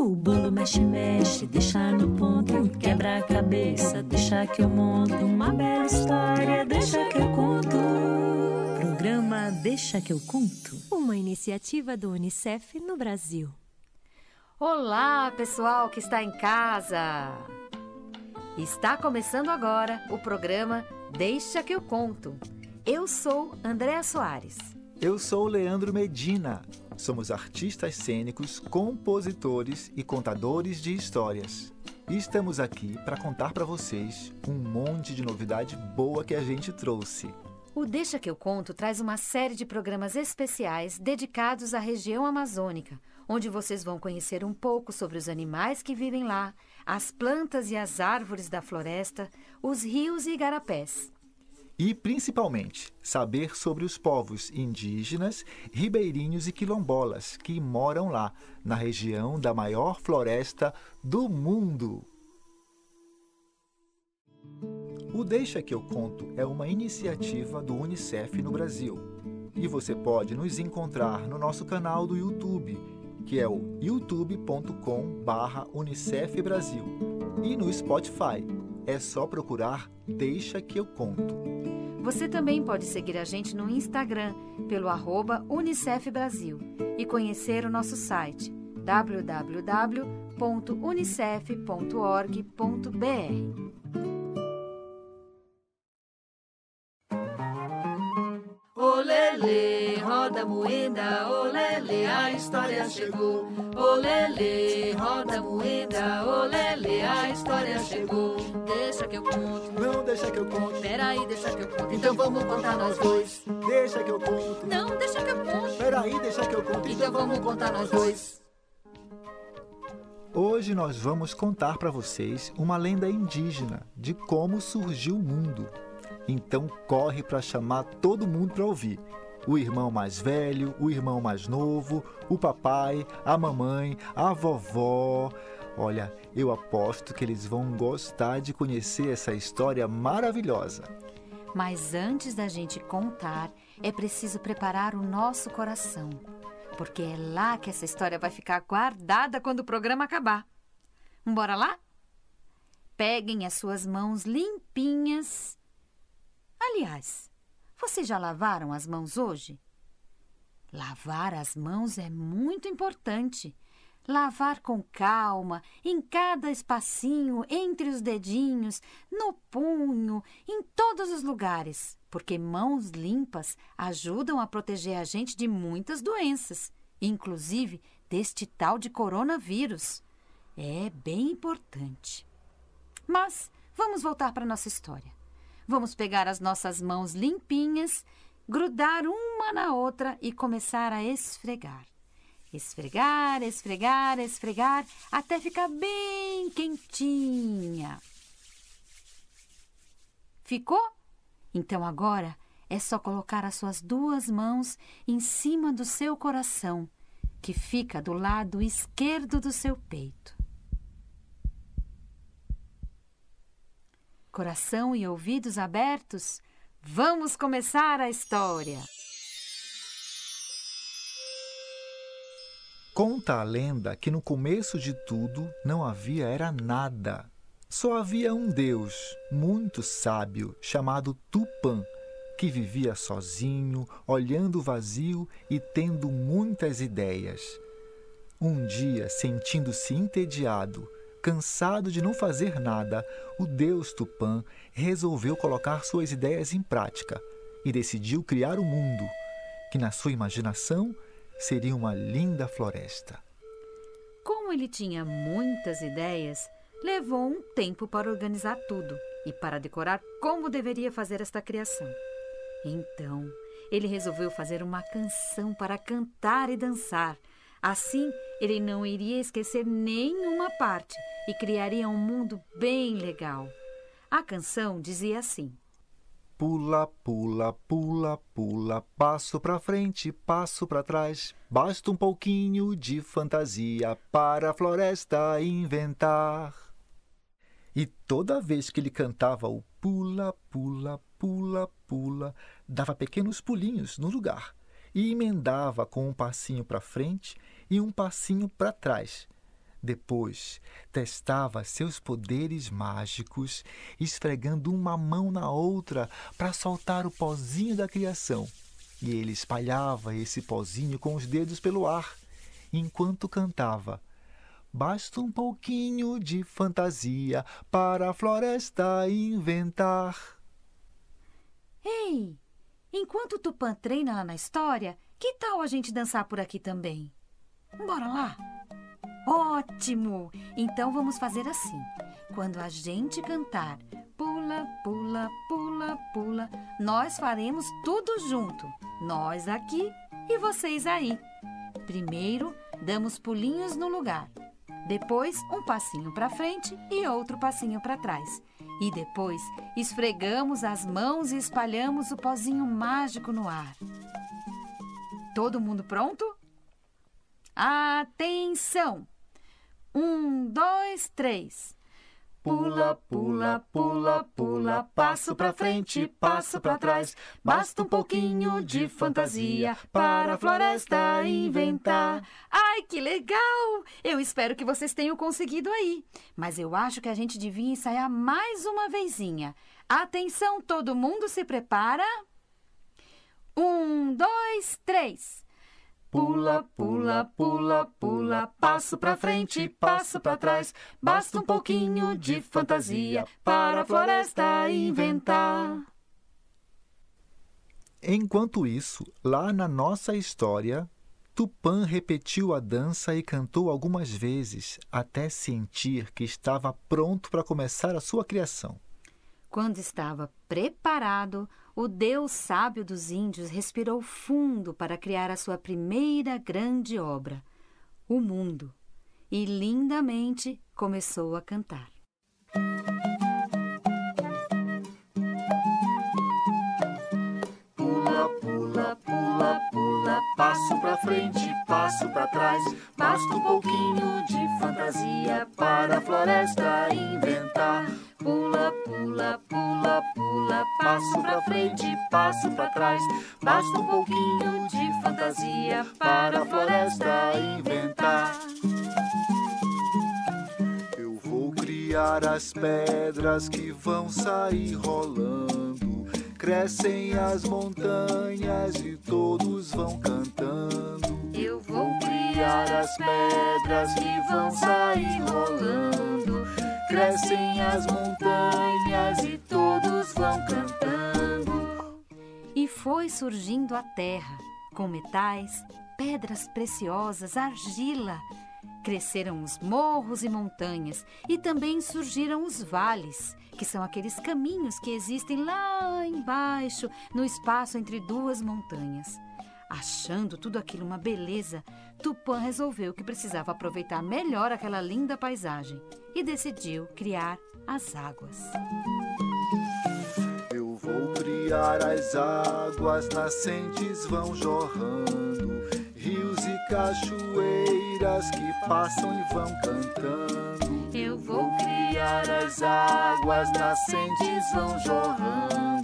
O bolo mexe, mexe, deixa no ponto. Quebra a cabeça, deixa que eu monto. Uma bela história, deixa que eu conto. Programa Deixa que eu conto. Uma iniciativa do Unicef no Brasil. Olá, pessoal que está em casa! Está começando agora o programa Deixa que eu conto. Eu sou Andréa Soares. Eu sou Leandro Medina. Somos artistas cênicos, compositores e contadores de histórias. E estamos aqui para contar para vocês um monte de novidade boa que a gente trouxe. O Deixa que eu conto traz uma série de programas especiais dedicados à região amazônica, onde vocês vão conhecer um pouco sobre os animais que vivem lá, as plantas e as árvores da floresta, os rios e igarapés e, principalmente, saber sobre os povos indígenas, ribeirinhos e quilombolas que moram lá, na região da maior floresta do mundo. O Deixa que eu conto é uma iniciativa do UNICEF no Brasil. E você pode nos encontrar no nosso canal do YouTube, que é o youtube.com/unicef Brasil, e no Spotify. É só procurar Deixa que eu conto. Você também pode seguir a gente no Instagram pelo arroba Unicef Brasil e conhecer o nosso site www.unicef.org.br. Olele, roda moeda, olele, a história chegou. Olele, roda moeda, olele, a história chegou. Deixa que eu conto. Não deixa que eu conto. Peraí, deixa que eu conto. Então vamos contar nós dois. Deixa que eu conto. Não, deixa que eu conto. Peraí, deixa que eu conto. Então vamos contar nós dois. Hoje nós vamos contar para vocês uma lenda indígena de como surgiu o mundo. Então corre para chamar todo mundo para ouvir. O irmão mais velho, o irmão mais novo, o papai, a mamãe, a vovó. Olha, eu aposto que eles vão gostar de conhecer essa história maravilhosa. Mas antes da gente contar, é preciso preparar o nosso coração, porque é lá que essa história vai ficar guardada quando o programa acabar. Bora lá? Peguem as suas mãos limpinhas Aliás, vocês já lavaram as mãos hoje? Lavar as mãos é muito importante. Lavar com calma, em cada espacinho, entre os dedinhos, no punho, em todos os lugares, porque mãos limpas ajudam a proteger a gente de muitas doenças, inclusive deste tal de coronavírus. É bem importante. Mas vamos voltar para nossa história. Vamos pegar as nossas mãos limpinhas, grudar uma na outra e começar a esfregar. Esfregar, esfregar, esfregar, até ficar bem quentinha. Ficou? Então agora é só colocar as suas duas mãos em cima do seu coração, que fica do lado esquerdo do seu peito. Coração e ouvidos abertos, vamos começar a história. Conta a lenda que no começo de tudo não havia era nada. Só havia um Deus muito sábio chamado Tupã, que vivia sozinho, olhando o vazio e tendo muitas ideias. Um dia, sentindo-se entediado, Cansado de não fazer nada, o deus Tupã resolveu colocar suas ideias em prática e decidiu criar o mundo, que na sua imaginação seria uma linda floresta. Como ele tinha muitas ideias, levou um tempo para organizar tudo e para decorar como deveria fazer esta criação. Então, ele resolveu fazer uma canção para cantar e dançar, Assim, ele não iria esquecer nenhuma parte e criaria um mundo bem legal. A canção dizia assim: Pula, pula, pula, pula, passo pra frente, passo pra trás. Basta um pouquinho de fantasia para a floresta inventar. E toda vez que ele cantava o pula, pula, pula, pula, dava pequenos pulinhos no lugar e emendava com um passinho para frente e um passinho para trás depois, testava seus poderes mágicos, esfregando uma mão na outra para soltar o pozinho da criação. E ele espalhava esse pozinho com os dedos pelo ar, enquanto cantava. Basta um pouquinho de fantasia para a floresta inventar. Ei, enquanto Tupã treina lá na história, que tal a gente dançar por aqui também? Bora lá! Ótimo! Então vamos fazer assim. Quando a gente cantar pula, pula, pula, pula, nós faremos tudo junto. Nós aqui e vocês aí. Primeiro, damos pulinhos no lugar. Depois, um passinho para frente e outro passinho para trás. E depois, esfregamos as mãos e espalhamos o pozinho mágico no ar. Todo mundo pronto? Atenção! Um, dois, três. Pula, pula, pula, pula, passo pra frente, passo pra trás. Basta um pouquinho de fantasia para a floresta inventar. Ai, que legal! Eu espero que vocês tenham conseguido aí. Mas eu acho que a gente devia ensaiar mais uma vezinha. Atenção, todo mundo se prepara. Um, dois, três. Pula, pula, pula, pula, passo pra frente, passo pra trás. Basta um pouquinho de fantasia para a floresta inventar. Enquanto isso, lá na nossa história, Tupã repetiu a dança e cantou algumas vezes até sentir que estava pronto para começar a sua criação. Quando estava preparado, o Deus sábio dos índios respirou fundo para criar a sua primeira grande obra, o mundo, e lindamente começou a cantar. Pula, pula, pula, pula, passo pra frente, passo pra trás. Basta um pouquinho de fantasia para a floresta inventar. Pula, pula, pula, passo pra frente, passo pra trás. Basta um pouquinho de fantasia para a floresta inventar. Eu vou criar as pedras que vão sair rolando. Crescem as montanhas e todos vão cantando. Eu vou criar as pedras que vão sair rolando. Crescem as montanhas e todos vão cantando. E foi surgindo a terra, com metais, pedras preciosas, argila. Cresceram os morros e montanhas, e também surgiram os vales, que são aqueles caminhos que existem lá embaixo, no espaço entre duas montanhas. Achando tudo aquilo uma beleza, Tupã resolveu que precisava aproveitar melhor aquela linda paisagem e decidiu criar as águas. Eu vou criar as águas, nascentes vão jorrando, rios e cachoeiras que passam e vão cantando. Eu vou criar as águas, nascentes vão jorrando,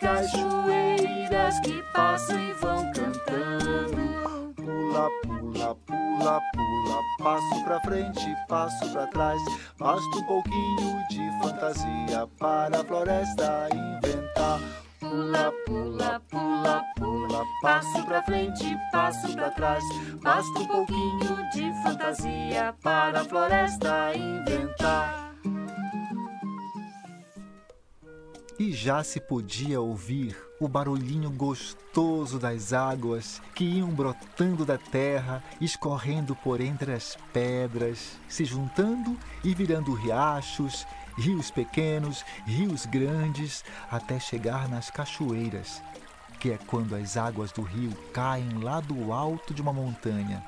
cachoeiras que passam e vão cantando. Pula, pula, pula, pula, passo pra frente, passo pra trás. Basta um pouquinho de fantasia para a floresta inventar. Pula, pula, pula, pula, passo pra frente, passo pra trás. Basta um pouquinho de fantasia para a floresta inventar. E já se podia ouvir o barulhinho gostoso das águas que iam brotando da terra, escorrendo por entre as pedras, se juntando e virando riachos, rios pequenos, rios grandes, até chegar nas cachoeiras. que é quando as águas do rio caem lá do alto de uma montanha,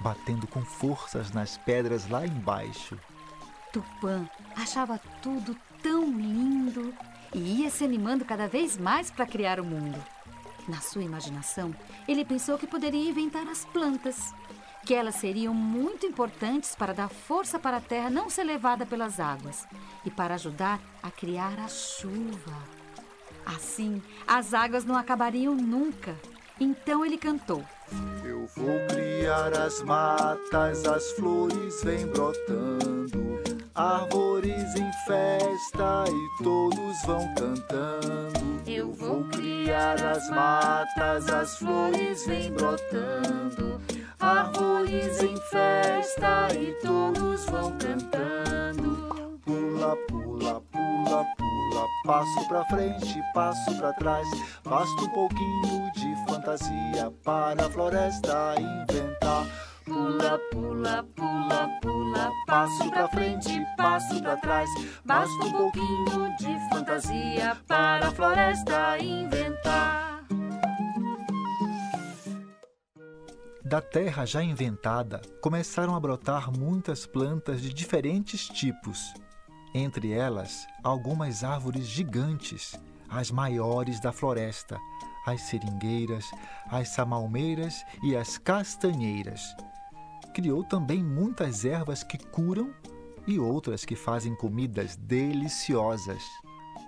batendo com forças nas pedras lá embaixo. Tupã achava tudo tão lindo e ia se animando cada vez mais para criar o mundo. Na sua imaginação, ele pensou que poderia inventar as plantas, que elas seriam muito importantes para dar força para a terra não ser levada pelas águas e para ajudar a criar a chuva. Assim, as águas não acabariam nunca. Então ele cantou: Eu vou criar as matas, as flores vêm brotando, árvores em festa e todos vão cantando. Eu vou criar as matas, as flores vêm brotando, árvores em festa e todos vão cantando. Pula, pula, pula, pula, passo pra frente, passo pra trás, basta um pouquinho de fantasia para a floresta inventar. Pula, pula, pula, pula, passo pra frente, passo pra trás, basta um pouquinho de fantasia para a floresta inventar. Da terra já inventada, começaram a brotar muitas plantas de diferentes tipos. Entre elas, algumas árvores gigantes, as maiores da floresta, as seringueiras, as samalmeiras e as castanheiras. Criou também muitas ervas que curam e outras que fazem comidas deliciosas.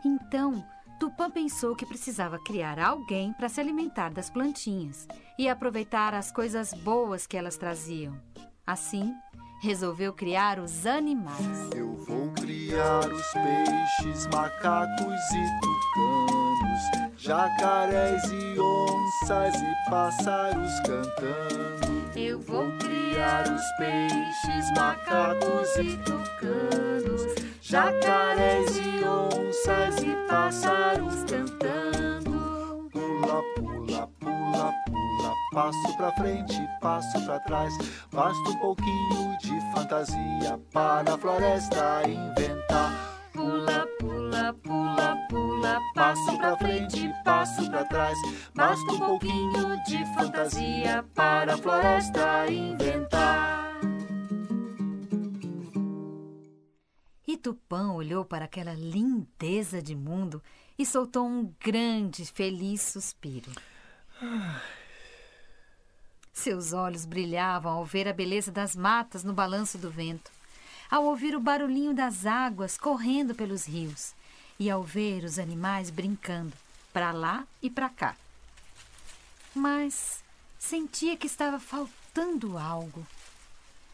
Então, Tupã pensou que precisava criar alguém para se alimentar das plantinhas e aproveitar as coisas boas que elas traziam. Assim, resolveu criar os animais. Eu vou criar os peixes, macacos e tucanos, jacarés e onças e pássaros cantando. Eu vou criar os peixes, macacos e tucanos, jacarés e onças e pássaros cantando. Pula, pula, pula, pula, passo pra frente, passo pra trás, basta um pouquinho de fantasia para a floresta inventar. Pula, pula, pula, pula, passo pra frente, passo pra trás, basta um pouquinho de fantasia para a floresta inventar. E Tupã olhou para aquela lindeza de mundo e soltou um grande, feliz suspiro. Seus olhos brilhavam ao ver a beleza das matas no balanço do vento, ao ouvir o barulhinho das águas correndo pelos rios e ao ver os animais brincando para lá e para cá. Mas sentia que estava faltando algo.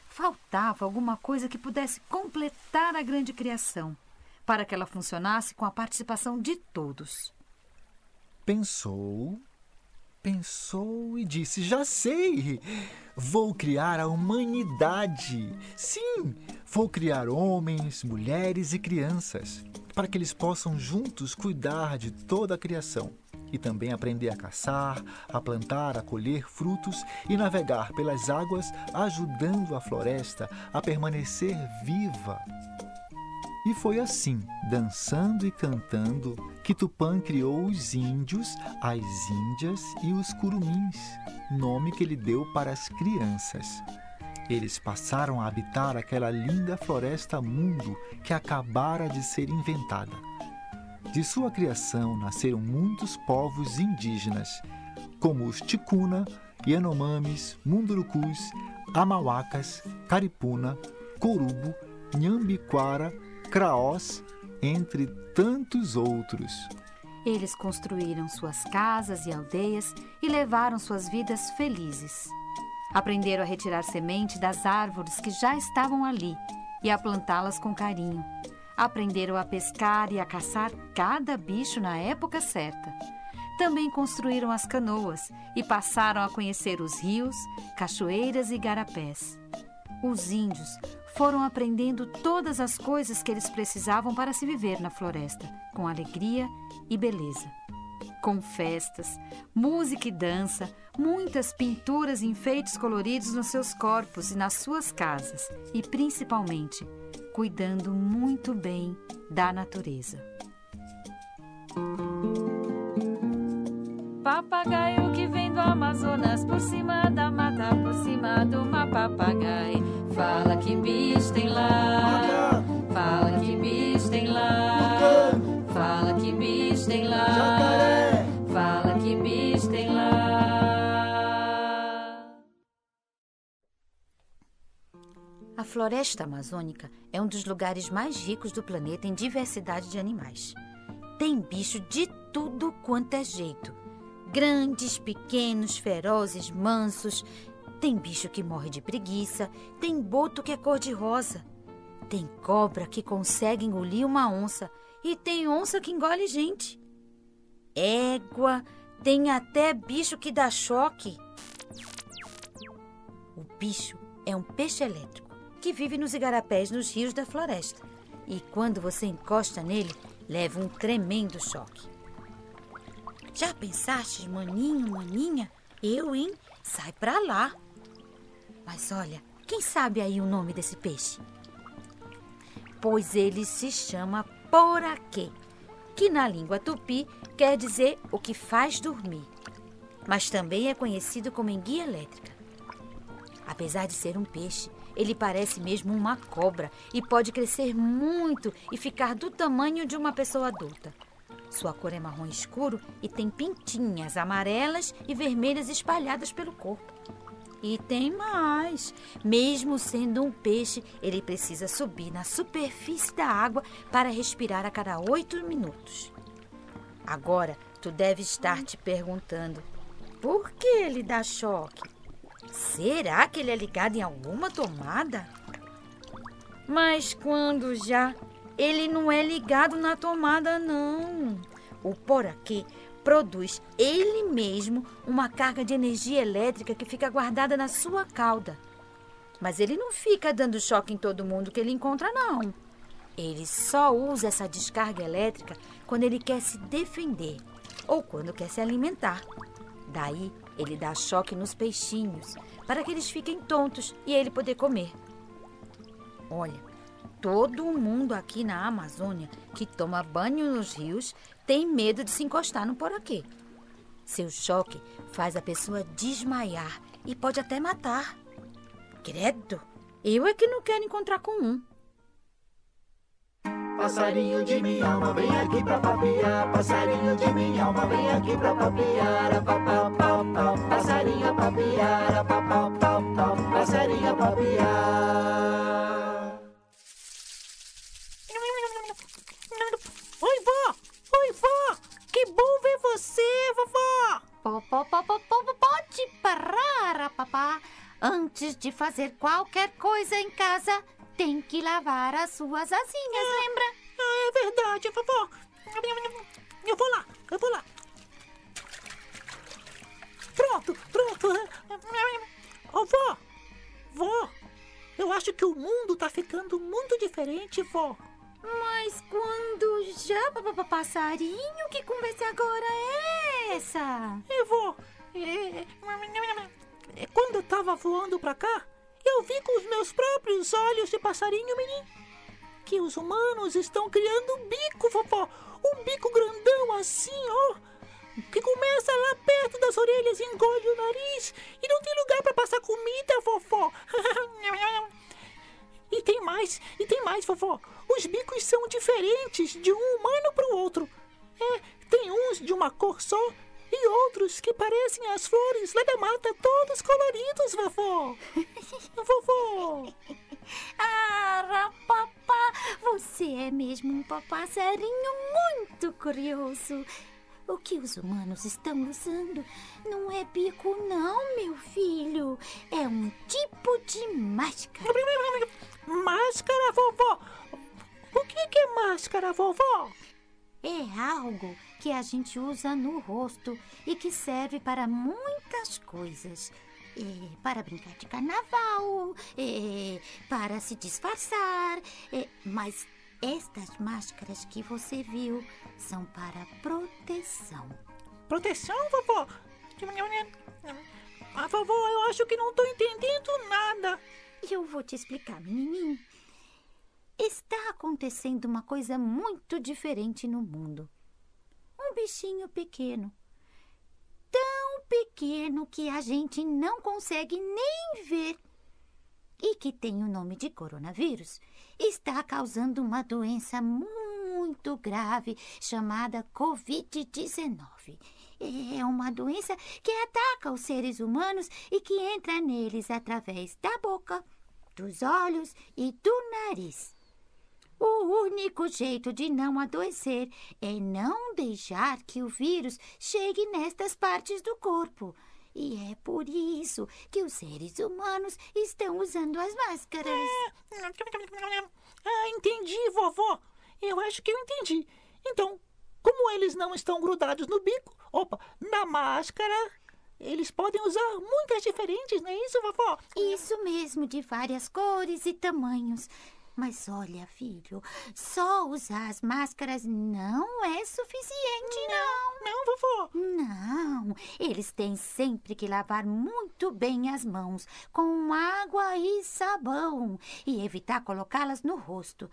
Faltava alguma coisa que pudesse completar a grande criação, para que ela funcionasse com a participação de todos. Pensou, pensou e disse: Já sei! Vou criar a humanidade. Sim, vou criar homens, mulheres e crianças, para que eles possam juntos cuidar de toda a criação e também aprender a caçar, a plantar, a colher frutos e navegar pelas águas, ajudando a floresta a permanecer viva. E foi assim, dançando e cantando, que Tupã criou os índios, as índias e os curumins, nome que ele deu para as crianças. Eles passaram a habitar aquela linda floresta mundo que acabara de ser inventada. De sua criação nasceram muitos povos indígenas, como os Ticuna, Yanomamis, Mundurucus, Amauacas, Caripuna, Corubo, Nhambiquara, Craós, entre tantos outros. Eles construíram suas casas e aldeias e levaram suas vidas felizes. Aprenderam a retirar semente das árvores que já estavam ali e a plantá-las com carinho. Aprenderam a pescar e a caçar cada bicho na época certa. Também construíram as canoas e passaram a conhecer os rios, cachoeiras e garapés. Os índios foram aprendendo todas as coisas que eles precisavam para se viver na floresta, com alegria e beleza. Com festas, música e dança, muitas pinturas e enfeites coloridos nos seus corpos e nas suas casas, e principalmente cuidando muito bem da natureza. papagaio que vem do Amazonas por cima da mata, por cima do uma papagaio. Fala que bicho tem lá, fala que bicho tem lá, fala que bicho tem lá, floresta amazônica é um dos lugares mais ricos do planeta em diversidade de animais. Tem bicho de tudo quanto é jeito. Grandes, pequenos, ferozes, mansos. Tem bicho que morre de preguiça. Tem boto que é cor-de-rosa. Tem cobra que consegue engolir uma onça. E tem onça que engole gente. Égua. Tem até bicho que dá choque. O bicho é um peixe elétrico que vive nos igarapés nos rios da floresta. E quando você encosta nele, leva um tremendo choque. Já pensaste, maninho, maninha? Eu, hein? Sai pra lá. Mas olha, quem sabe aí o nome desse peixe? Pois ele se chama poraquê, que na língua tupi quer dizer o que faz dormir, mas também é conhecido como enguia elétrica. Apesar de ser um peixe, ele parece mesmo uma cobra e pode crescer muito e ficar do tamanho de uma pessoa adulta. Sua cor é marrom escuro e tem pintinhas amarelas e vermelhas espalhadas pelo corpo. E tem mais. Mesmo sendo um peixe, ele precisa subir na superfície da água para respirar a cada oito minutos. Agora, tu deve estar te perguntando: por que ele dá choque? Será que ele é ligado em alguma tomada? Mas quando já ele não é ligado na tomada, não. O poraquê produz ele mesmo uma carga de energia elétrica que fica guardada na sua cauda. Mas ele não fica dando choque em todo mundo que ele encontra, não. Ele só usa essa descarga elétrica quando ele quer se defender ou quando quer se alimentar. Daí ele dá choque nos peixinhos para que eles fiquem tontos e ele poder comer. Olha, todo mundo aqui na Amazônia que toma banho nos rios tem medo de se encostar no poraquê. Seu choque faz a pessoa desmaiar e pode até matar. Credo, eu é que não quero encontrar com um. Passarinho de minha alma, vem aqui pra papiar. Passarinho de minha alma, vem aqui pra papiar. Papau, pau, pau. Passarinho a papiar. Papau, pau, pau. Passarinho a papiar. Oi, vó! Oi, vó! Que bom ver você, vovó! Pode parar, papá. Antes de fazer qualquer coisa em casa, tem que lavar as suas asinhas, lembra? Verdade, vovó. Eu vou lá, eu vou lá. Pronto, pronto. Ô, vó, vó, eu acho que o mundo tá ficando muito diferente, vó. Mas quando já, passarinho, que conversa agora é essa? É, vó, quando eu tava voando pra cá, eu vi com os meus próprios olhos de passarinho, menino, que os humanos estão criando um bico, vovó. Um bico grandão assim, ó. Que começa lá perto das orelhas e engole o nariz. E não tem lugar para passar comida, vovó. e tem mais, e tem mais, vovó. Os bicos são diferentes de um humano para o outro. É, tem uns de uma cor só e outros que parecem as flores lá da mata, todos coloridos, vovó. vovó. Ah, papá, você é mesmo um passarinho muito curioso. O que os humanos estão usando não é bico, não, meu filho. É um tipo de máscara. Máscara, vovó? O que é máscara, vovó? É algo que a gente usa no rosto e que serve para muitas coisas. É, para brincar de carnaval, é, para se disfarçar. É, mas estas máscaras que você viu são para proteção. Proteção, vovó? Ah, vovó, eu acho que não estou entendendo nada. Eu vou te explicar, menininho. Está acontecendo uma coisa muito diferente no mundo. Um bichinho pequeno pequeno que a gente não consegue nem ver e que tem o nome de coronavírus, está causando uma doença muito grave chamada Covid-19. É uma doença que ataca os seres humanos e que entra neles através da boca, dos olhos e do nariz. O único jeito de não adoecer é não deixar que o vírus chegue nestas partes do corpo. E é por isso que os seres humanos estão usando as máscaras. Ah, entendi, vovó. Eu acho que eu entendi. Então, como eles não estão grudados no bico, opa, na máscara, eles podem usar muitas diferentes, não é isso, vovó? Isso mesmo, de várias cores e tamanhos. Mas olha, filho, só usar as máscaras não é suficiente, não. Não, vovó. Não, eles têm sempre que lavar muito bem as mãos com água e sabão e evitar colocá-las no rosto.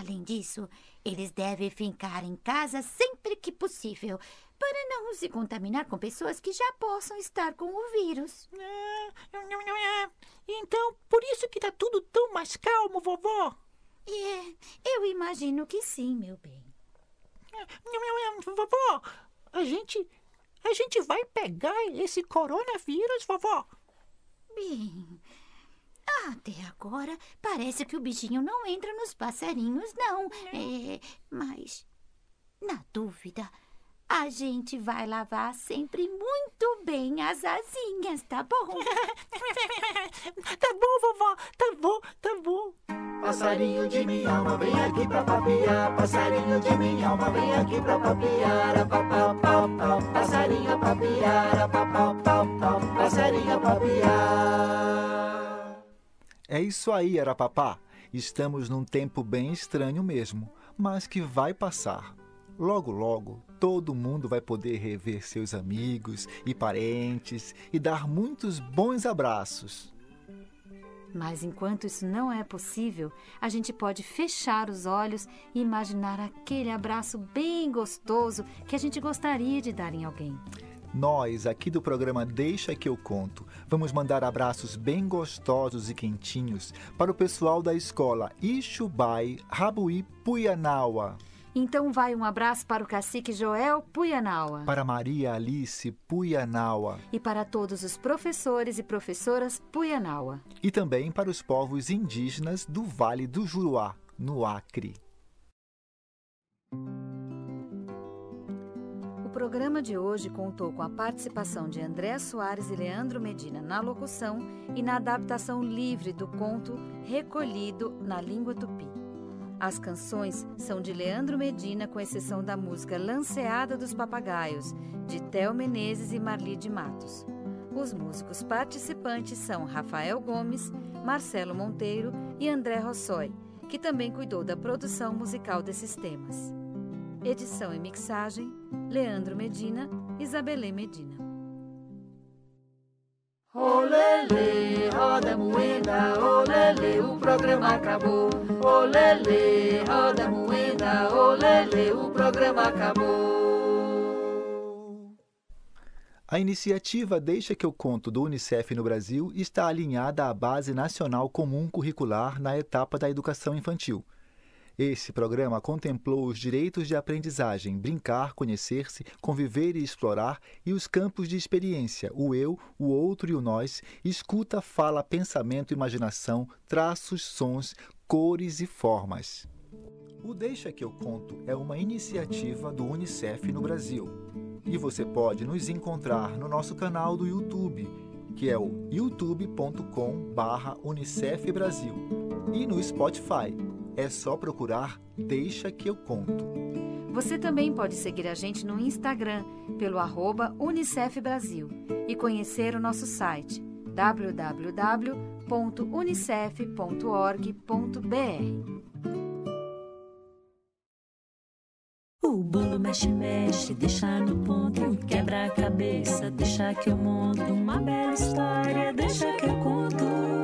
Além disso, eles devem ficar em casa sempre que possível para não se contaminar com pessoas que já possam estar com o vírus. Ah, Então, por isso que tá tudo tão mais calmo, vovó. É, eu imagino que sim, meu bem. Vovó, a gente, a gente vai pegar esse coronavírus, vovó. Bem, até agora parece que o bichinho não entra nos passarinhos, não. É, mas, na dúvida, a gente vai lavar sempre muito bem as asinhas, tá bom? Tá bom, vovó, tá bom, tá bom. Passarinho de minha alma, vem aqui pra papiar. Passarinho de minha alma, vem aqui pra papiar. Pau, pau, passarinho papiar. Pau, pau, passarinho papiar. É isso aí, Arapapá. Estamos num tempo bem estranho mesmo, mas que vai passar. Logo, logo, todo mundo vai poder rever seus amigos e parentes e dar muitos bons abraços. Mas enquanto isso não é possível, a gente pode fechar os olhos e imaginar aquele abraço bem gostoso que a gente gostaria de dar em alguém. Nós, aqui do programa Deixa que eu conto, vamos mandar abraços bem gostosos e quentinhos para o pessoal da escola Ixubai Rabuí Puyanawa, Então vai um abraço para o cacique Joel Puyanawa para Maria Alice Puyanawa e para todos os professores e professoras Puyanawa. e também para os povos indígenas do Vale do Juruá, no Acre. Programa de hoje contou com a participação de André Soares e Leandro Medina na locução e na adaptação livre do conto recolhido na língua tupi. As canções são de Leandro Medina, com exceção da música Lanceada dos Papagaios, de Theo Menezes e Marli de Matos. Os músicos participantes são Rafael Gomes, Marcelo Monteiro e André Rossoi, que também cuidou da produção musical desses temas. Edição e mixagem: Leandro Medina, Isabelê Medina. Olele, roda moeda, olele, o programa acabou. Olele, roda moeda, olele, o programa acabou. A iniciativa Deixa que eu conto do Unicef no Brasil está alinhada à Base Nacional Comum Curricular na etapa da educação infantil. Esse programa contemplou os direitos de aprendizagem, brincar, conhecer-se, conviver e explorar, e os campos de experiência, o eu, o outro e o nós, escuta, fala, pensamento, imaginação, traços, sons, cores e formas. O Deixa que eu conto é uma iniciativa do Unicef no Brasil. E você pode nos encontrar no nosso canal do YouTube, que é o youtube.com/unicef Brasil, e no Spotify. É só procurar Deixa que eu conto. Você também pode seguir a gente no Instagram pelo arroba Unicef Brasil e conhecer o nosso site www.unicef.org.br. O bolo mexe, mexe, deixa no ponto. Quebra a cabeça, deixa que eu monto. Uma bela história, deixa que eu conto.